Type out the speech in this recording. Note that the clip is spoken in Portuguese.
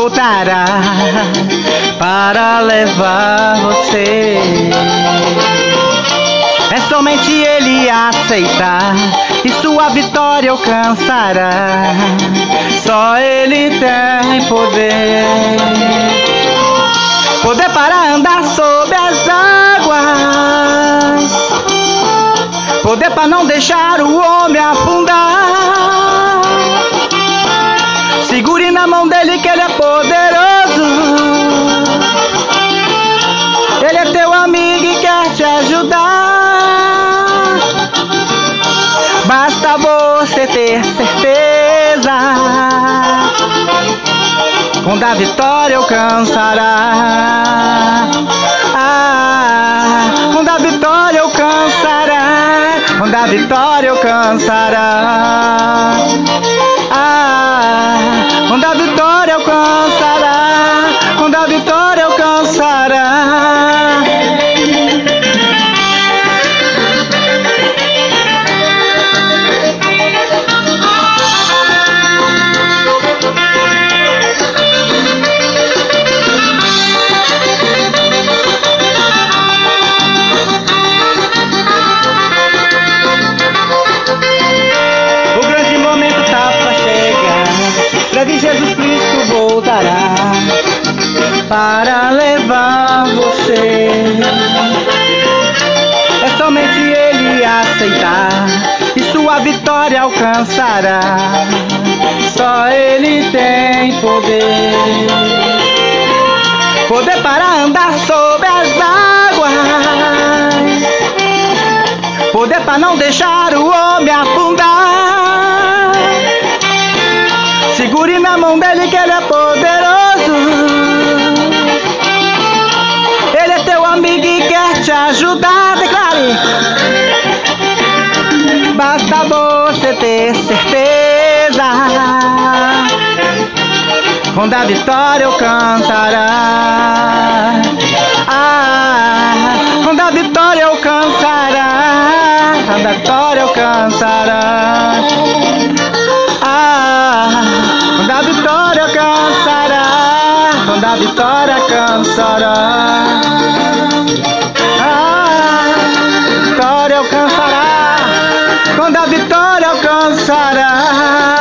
voltará para levar você. É somente ele aceitar e sua vitória alcançará. Só ele tem poder. Poder para andar sobre as águas. Poder para não deixar o homem afundar. Te ajudar. Basta você ter certeza. Quando a vitória alcançará. Ah, quando a vitória alcançará. Quando a vitória alcançará. Para levar você. É somente ele aceitar e sua vitória alcançará. Só ele tem poder. Poder para andar sobre as águas. Poder para não deixar o homem afundar. Segure na mão dele que ele é poderoso. Ajudar. Declare. Basta você ter certeza. Quando a vitória alcançará. Ah, quando vitória alcançará. Quando a vitória alcançará. Ah, quando vitória alcançará. Quando a vitória alcançará. Vitória